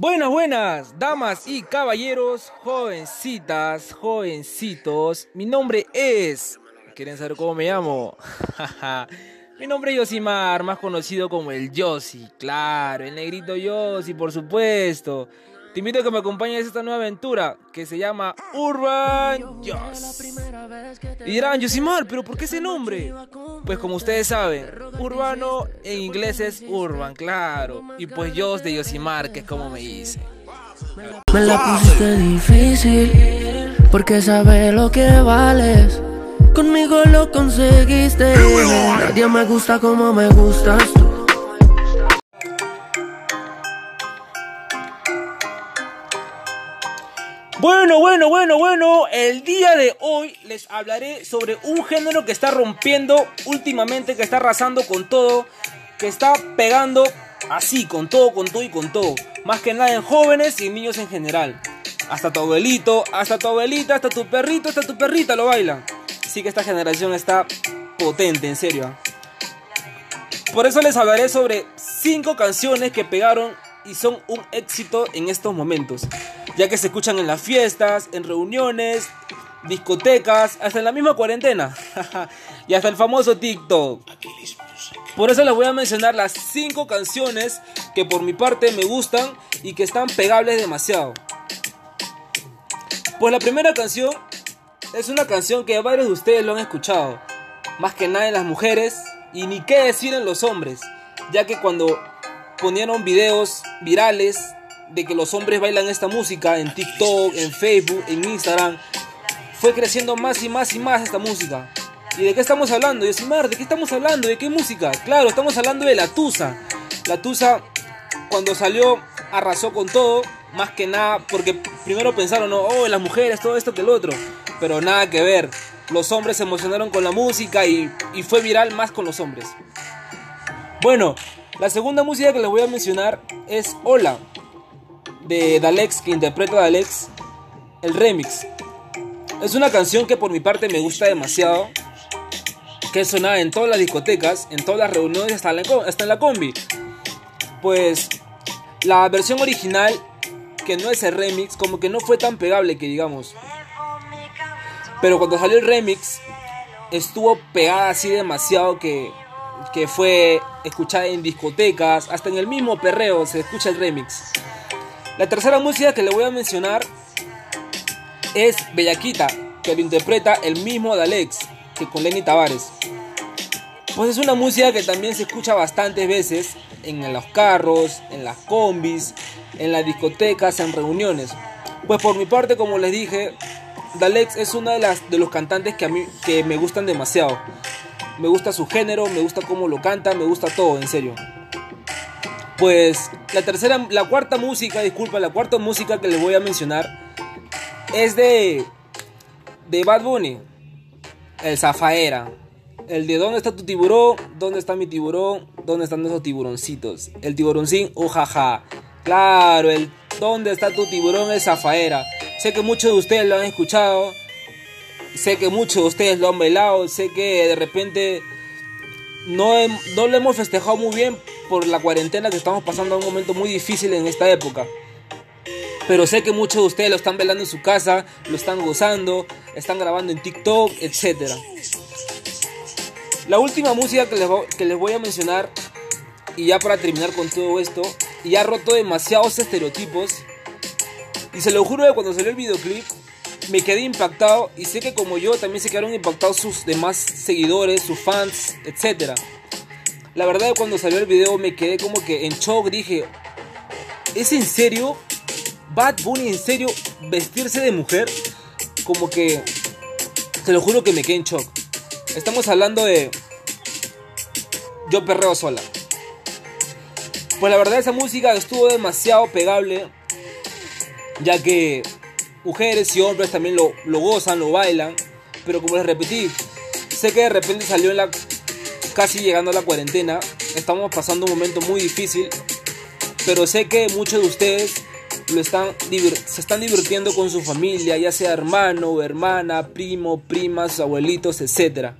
Buenas, buenas, damas y caballeros, jovencitas, jovencitos. Mi nombre es. ¿Quieren saber cómo me llamo? Mi nombre es Yosimar, más conocido como el Yossi. Claro, el negrito Yossi, por supuesto. Te invito a que me acompañes a esta nueva aventura que se llama Urban Joss. Y dirán, Yosimar, ¿pero por qué ese nombre? Pues como ustedes saben, urbano en inglés es urban, claro. Y pues Joss de Yosimar, que es como me dice. Me la pusiste difícil, porque sabes lo que vales. Conmigo lo conseguiste. Nadie me gusta como me gustas tú. Bueno, bueno, bueno, bueno, el día de hoy les hablaré sobre un género que está rompiendo últimamente, que está arrasando con todo, que está pegando así, con todo, con todo y con todo. Más que nada en jóvenes y niños en general. Hasta tu abuelito, hasta tu abuelita, hasta tu perrito, hasta tu perrita lo baila. Así que esta generación está potente, en serio. Por eso les hablaré sobre 5 canciones que pegaron y son un éxito en estos momentos, ya que se escuchan en las fiestas, en reuniones, discotecas, hasta en la misma cuarentena y hasta el famoso TikTok. Por eso les voy a mencionar las 5 canciones que por mi parte me gustan y que están pegables demasiado. Pues la primera canción es una canción que varios de ustedes lo han escuchado, más que nada en las mujeres y ni qué decir en los hombres, ya que cuando ponieron videos virales de que los hombres bailan esta música en TikTok, en Facebook, en Instagram. Fue creciendo más y más y más esta música. ¿Y de qué estamos hablando? Y Mar, ¿de qué estamos hablando? ¿De qué música? Claro, estamos hablando de la Tusa. La Tusa, cuando salió, arrasó con todo. Más que nada, porque primero pensaron, no, oh, las mujeres, todo esto que el otro. Pero nada que ver. Los hombres se emocionaron con la música y, y fue viral más con los hombres. Bueno, la segunda música que les voy a mencionar es Hola, de Dalex, que interpreta Dalex, el remix. Es una canción que por mi parte me gusta demasiado, que suena en todas las discotecas, en todas las reuniones, hasta en la, hasta en la combi. Pues la versión original, que no es el remix, como que no fue tan pegable que digamos. Pero cuando salió el remix, estuvo pegada así demasiado que que fue escuchada en discotecas, hasta en el mismo perreo se escucha el remix. La tercera música que le voy a mencionar es Bellaquita, que lo interpreta el mismo Dalex que con Lenny Tavares. Pues es una música que también se escucha bastantes veces en los carros, en las combis, en las discotecas, en reuniones. Pues por mi parte, como les dije, Dalex es una de las de los cantantes que a mí que me gustan demasiado me gusta su género, me gusta cómo lo canta, me gusta todo, en serio. Pues la tercera, la cuarta música, disculpa, la cuarta música que les voy a mencionar es de de Bad Bunny, el Zafaera. El de ¿Dónde está tu tiburón? ¿Dónde está mi tiburón? ¿Dónde están esos tiburoncitos? El tiburoncín, ujaja. Claro, el ¿Dónde está tu tiburón? El Zafaera. Sé que muchos de ustedes lo han escuchado sé que muchos de ustedes lo han bailado, sé que de repente no, no lo hemos festejado muy bien por la cuarentena que estamos pasando un momento muy difícil en esta época. Pero sé que muchos de ustedes lo están bailando en su casa, lo están gozando, están grabando en TikTok, etc. La última música que les, que les voy a mencionar, y ya para terminar con todo esto, y ha roto demasiados estereotipos, y se lo juro que cuando salió el videoclip, me quedé impactado y sé que como yo también se quedaron impactados sus demás seguidores, sus fans, etc. La verdad cuando salió el video me quedé como que en shock, dije, ¿es en serio? Bad Bunny en serio vestirse de mujer? Como que, te lo juro que me quedé en shock. Estamos hablando de Yo Perreo Sola. Pues la verdad esa música estuvo demasiado pegable, ya que mujeres y hombres también lo, lo gozan, lo bailan. Pero como les repetí, sé que de repente salió en la casi llegando a la cuarentena. Estamos pasando un momento muy difícil. Pero sé que muchos de ustedes lo están, se están divirtiendo con su familia, ya sea hermano, hermana, primo, primas, abuelitos, etc.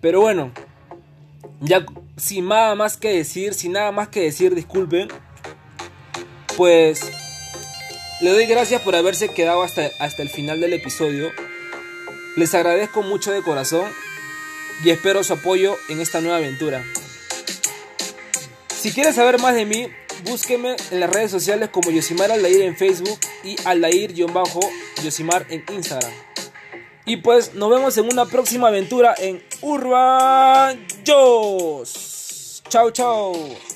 Pero bueno, ya sin nada más que decir, sin nada más que decir, disculpen. pues le doy gracias por haberse quedado hasta, hasta el final del episodio. Les agradezco mucho de corazón y espero su apoyo en esta nueva aventura. Si quieres saber más de mí, búsqueme en las redes sociales como Yosimar Aldair en Facebook y Aldair-Yosimar en Instagram. Y pues nos vemos en una próxima aventura en Urban Joss. Chao, chao.